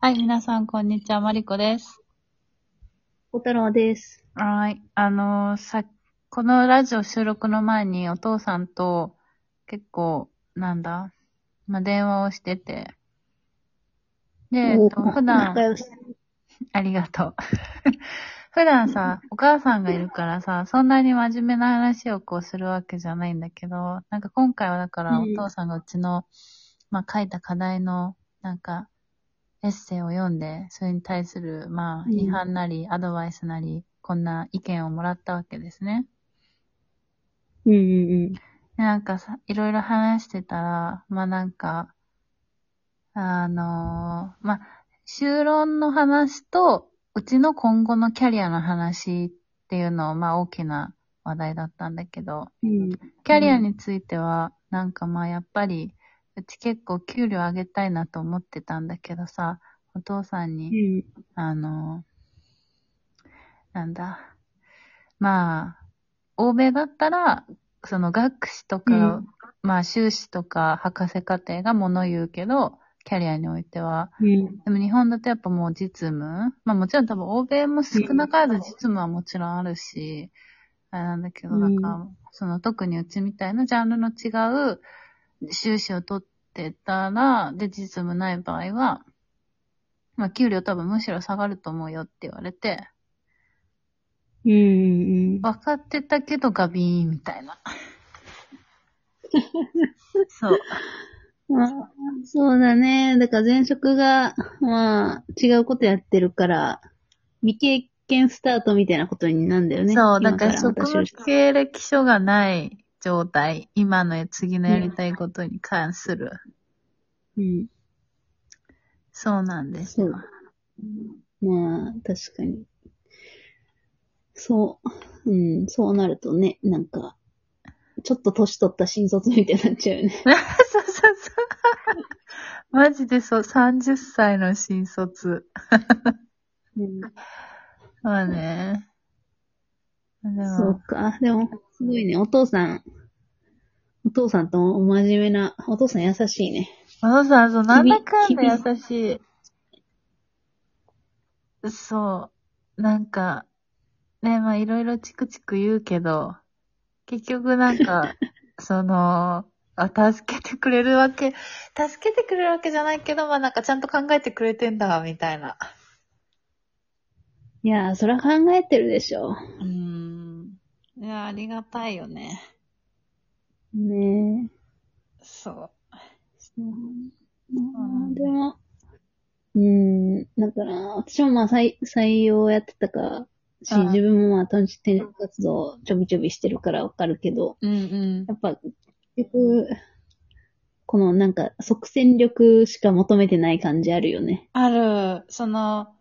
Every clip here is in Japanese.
はい、皆さん、こんにちは。マリコです。小太郎です。はい。あのーさ、このラジオ収録の前にお父さんと結構、なんだ、まあ、電話をしてて。で、えっと、普段仲、良し。ありがとう。普段さ、お母さんがいるからさ、そんなに真面目な話をこうするわけじゃないんだけど、なんか今回はだからおうん父さんがうちの、まあ書いた課題の、なんか、エッセイを読んで、それに対する、まあ、うん批判なり、アドバイスなり、こんな意見をもらったわけですね。うんうんでなんかさ、いろいろ話してたら、まあなんか、あのーまあ、修論の話と、うちの今後のキャリアの話っていうのを、まあ大きな話題だったんだけど、うん。うん。キャリアについては、なんかまあやっぱり、うち結構給料上げたいなと思ってたんだけどさ、お父さんに、うん。あの、なんだ。まあ、欧米だったら、その学士とか、うんまあ修士とか博士課程が物言うけど、キャリアにおいては。うん。でも日本だとやっぱもう実務まあもちろん多分欧米も少なからず実務はもちろんあるし、あれなんだけど、なんか、その特にうちみたいなジャンルの違う修士を取ってたら、で実務ない場合は、まあ給料多分むしろ下がると思うよって言われて、うんうん。分かってたけどガビーンみたいな。そう。まあ、そうだね。だから前職が、まあ、違うことやってるから、未経験スタートみたいなことになるんだよね。そう、だから今職務経歴書がない状態、今の次のやりたいことに関する。うん。そうなんですそうよ。。まあ、確かに。そう。うん、そうなるとね、なんか、ちょっと年取った新卒みたいになっちゃうよね。そうそうそう。マジでそう、30歳の新卒。うん、まあね。でそうも、か。でも、すごいね。お父さん、お父さんとお真面目な、お父さん優しいね。お父さん、そう、なんだかんだ優しい。そう。なんか、ね、まあいろいろチクチク言うけど、結局なんか、その、あ、助けてくれるわけ、助けてくれるわけじゃないけど、まあなんかちゃんと考えてくれてんだ、みたいな。いやー、そりゃ考えてるでしょ。うーん。いや、ありがたいよね。ねそう。え。そうまあでも、うん、だから、私もまあ採採用やってたかし、うん自分もまあ転職活動ちょびちょびしてるからわかるけど、うんうん。やっぱ、結局、このなんか即戦力しか求めてない感じあるよね。ある、その、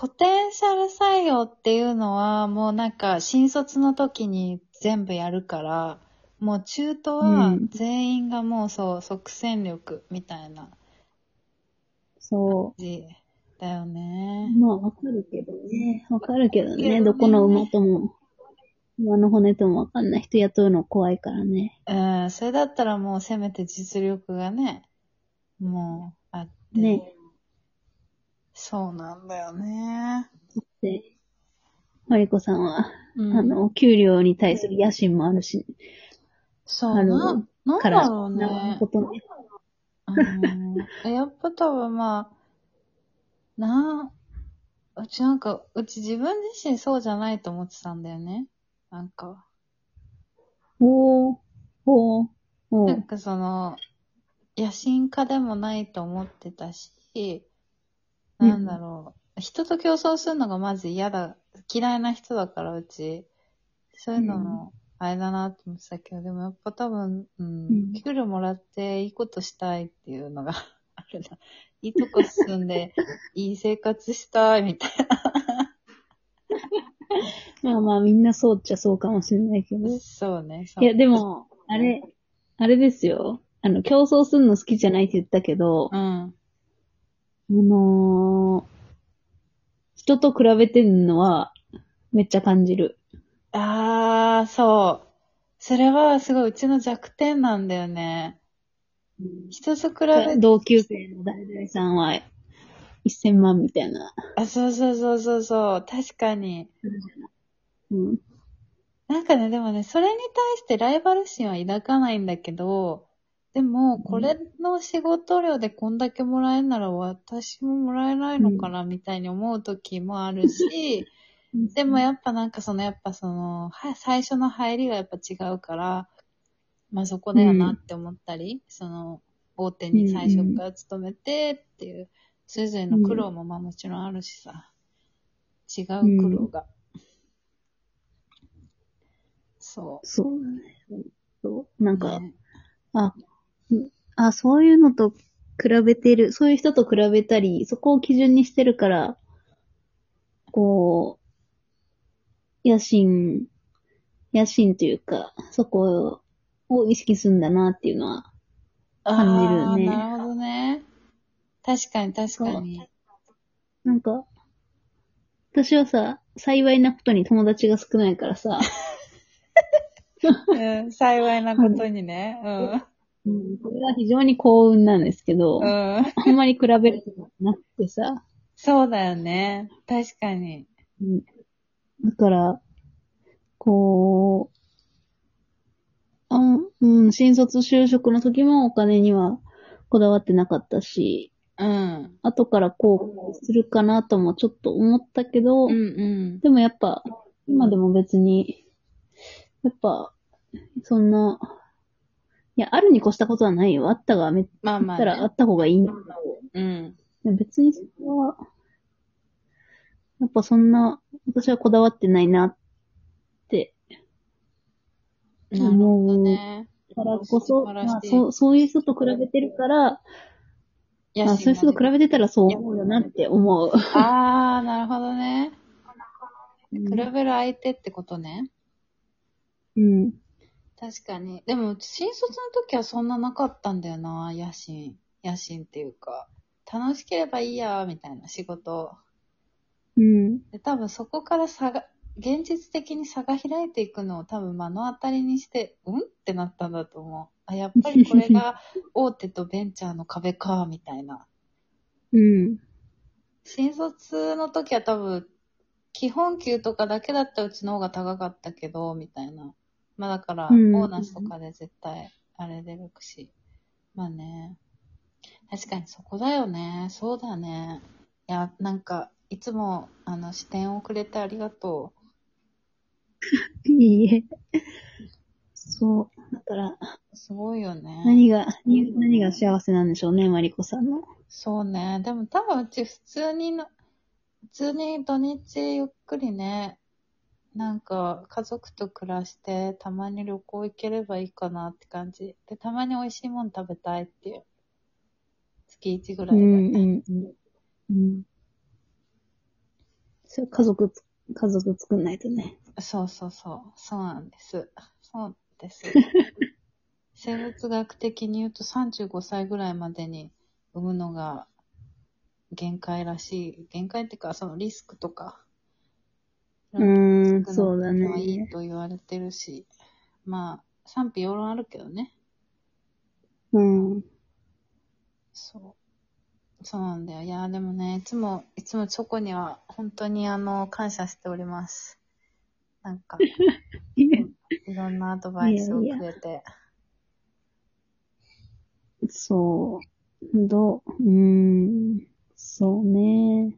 ポテンシャル採用っていうのは、もうなんか、新卒の時に全部やるから、もう中途はうん全員がもうそう、即戦力みたいなそ字だよねう。。まあわかるけどね。わかるけどね。けどねどこの馬とも、馬の骨ともわかんない人雇うの怖いからね。うん、それだったらもうせめて実力がね、もうあって。ね。そうなんだよね。で、マリコさんは、うん、あの、給料に対する野心もあるし、そうな、なんだろうね。なることね。うんえやっぱ多分まあ、なうちなんか、うち自分自身そうじゃないと思ってたんだよね。なんか。おー、おー、おー。なんかその、野心家でもないと思ってたし、なんだろう。人と競争するのがまず嫌だ。嫌いな人だから、うち。そういうのも、あれだなと思ってたけど、でもやっぱ多分、うん、うん給料もらっていいことしたいっていうのが あるな。いいとこ住んで、いい生活したいみたいまあまあみんなそうっちゃそうかもしれないけど。な。そうね。いや、でも、あれ、あれですよ。あの、競争するの好きじゃないって言ったけど、うん。あのー人と比べてんのは、めっちゃ感じる。あー、そう。それはすごいうちの弱点なんだよね。人と比べて、同級生の誰々さんは、1000万みたいな。あ、そうそうそうそうそう。確かに。うん。なんかね、でもね、それに対してライバル心は抱かないんだけど、でも、これの仕事量でこんだけもらえるなら私ももらえないのかな、みたいに思う時もあるし、でもやっぱなんかその、やっぱその、は最初の入りがやっぱ違うから、まあそこだよなって思ったり、その、大手に最初から勤めてっていう、それぞれの苦労もまあもちろんあるしさ、違う苦労が。そそうだね。そう。なんう。か、ねあ、うんあ、そういうのと比べてる、そういう人と比べたり、そこを基準にしてるから、こう、野心、野心というか、そこを意識するんだなっていうのは、感じるよねなるほどね。確かに確かに。なんか、私はさ、幸いなことに友達が少ないからさ、うん、幸いなことにね。うん、これは非常に幸運なんですけど、うん。うん。あんまり比べることなくてさ、そうだよね。確かに。うんだから、こう、あんうん、新卒就職の時もお金にはこだわってなかったし、うん。後からこうするかなともちょっと思ったけど、うんうん。でもやっぱ、今でも別に、やっぱ、そんな、いや、あるに越したことはないよ。あったがめ、まあまあ、あったらあね。った方がいいんだけど、うん。別にそれは、やっぱそんな、私はこだわってないなって、なるほどね。からこそ、まあ、そう、そういう人と比べてるから、野まあ、そういう人と比べてたらそう思うよなって思う。ああ、なるほどね。うん比べる相手ってことね。うん。確かに。でも、新卒の時はそんななかったんだよな、野心。野心っていうか。楽しければいいや、みたいな仕事。うん。で、多分そこから差が、現実的に差が開いていくのを多分目の当たりにして、うん？ってなったんだと思う。あ、やっぱりこれが 大手とベンチャーの壁か、みたいな。うん。新卒の時は多分、基本給とかだけだったらうちの方が高かったけど、みたいな。まあだから、ボうんーナスとかで絶対、あれ出るし。まあね。確かにそこだよね。そうだね。いや、なんか、いつも、あの、視点をくれてありがといいえ。そう。だから、う。すごいよね。何が、に何が幸せなんでしょうね、マリコさんの。そうね。でも多分うち普通にの、普通に土日ゆっくりね、なんか家族と暮らして、たまに旅行行ければいいかなって感じ。で、たまに美味しいもの食べたいっていう。月1ぐらいで。うん、うん、うん。うん。それ家族つ、家族作んないとね。そうそうそう。そうなんです。そうです。生物学的に言うと35歳ぐらいまでに産むのが限界らしい。限界っていうか、そのリスクとか。うーん、少なそうだいのはいいね。と言われてるし。まあ、賛否両論あるけどね。うん。そう。そうなんだよ。いや、でもね、いつも、いつもチョコには本当にあの、感謝しております。なんか、いろんなアドバイスをくれて。そう。どう、うーん。そうね。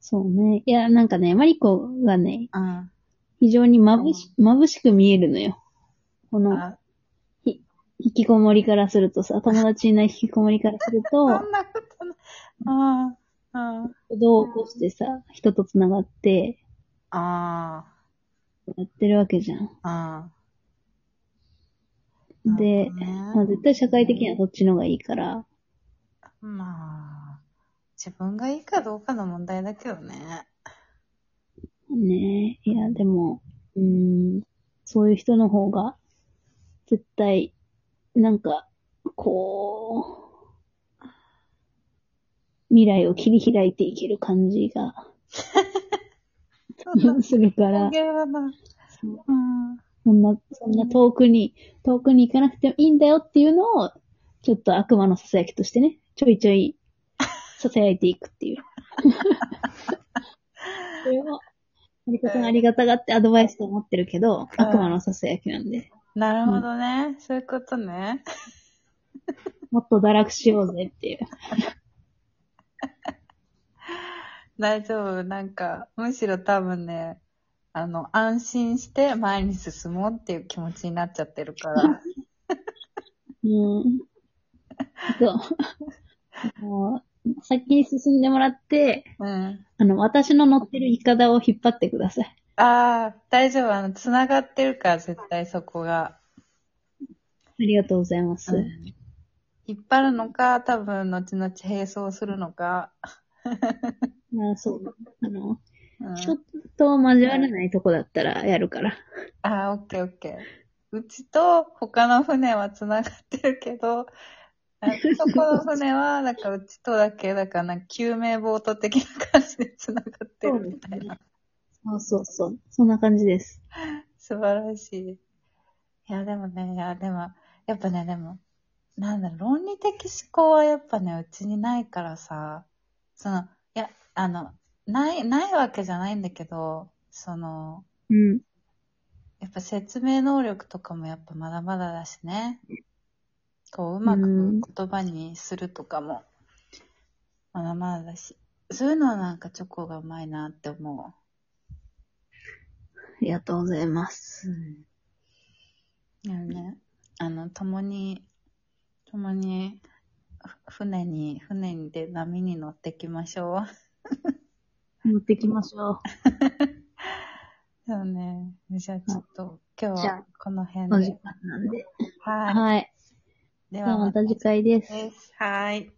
そうね。いや、なんかね、マリコがね、うん。非常に眩し、眩しく見えるのよ。この、あ、引きこもりからするとさ、友達いない引きこもりからすると、そんなことない。ああ、あ行動を起こしてさ、人と繋がって、あ、やってるわけじゃん。ああ。で、なるまあ、ほどね絶対社会的にはそっちの方がいいから、まあ、自分がいいかどうかの問題だけどね。ねえ、いや、でも、うーん、そういう人の方が、絶対、なんか、こう、未来を切り開いていける感じが するから。そんな、そんな遠くに、遠くに行かなくてもいいんだよっていうのを、ちょっと悪魔の囁きとしてね、ちょいちょい、囁いていくっていう。それは、ありがたがありがたがってアドバイスと思ってるけど、うん悪魔のささやきなんで、なるほどね。そういうことね。もっと堕落しようぜっていう。大丈夫。なんか、むしろ多分ね、あの、安心して前に進もうっていう気持ちになっちゃってるから。うん。そう。もう、先に進んでもらって、うん。あの、私の乗ってるイカダを引っ張ってください。ああ、大丈夫。あの、繋がってるから、絶対そこが。ありがとうございます。うん引っ張るのか、多分、後々並走するのか。まあ、そう。あの、うん、ちょっと交わらないとこだったらやるから。ああ、オッケーオッケー。うちと他の船は繋がってるけど、あそこの船は、なんかうちとだけ、だからなんか救命ボート的な感じで繋がってるみたいな。そうそうそう。そんな感じです。素晴らしい。いや、でもね、いや、でも、やっぱね、でも、なんだろう、論理的思考はやっぱね、うちにないからさ、その、いや、あの、ない、ないわけじゃないんだけど、その、うん。やっぱ説明能力とかもやっぱまだまだだしね。こう、うまくうん言葉にするとかも、まだまだだし。そういうのはなんかチョコがうまいなって思ありがとうございます。う。うん。ね、あの、共に、共に、ふ船に、船にで波に乗ってきましょう。持ってきましょう。そうね。じゃあちょっと、今日はこの辺で。お時間なんで。はい。はい。でではまた次回です。です。はい。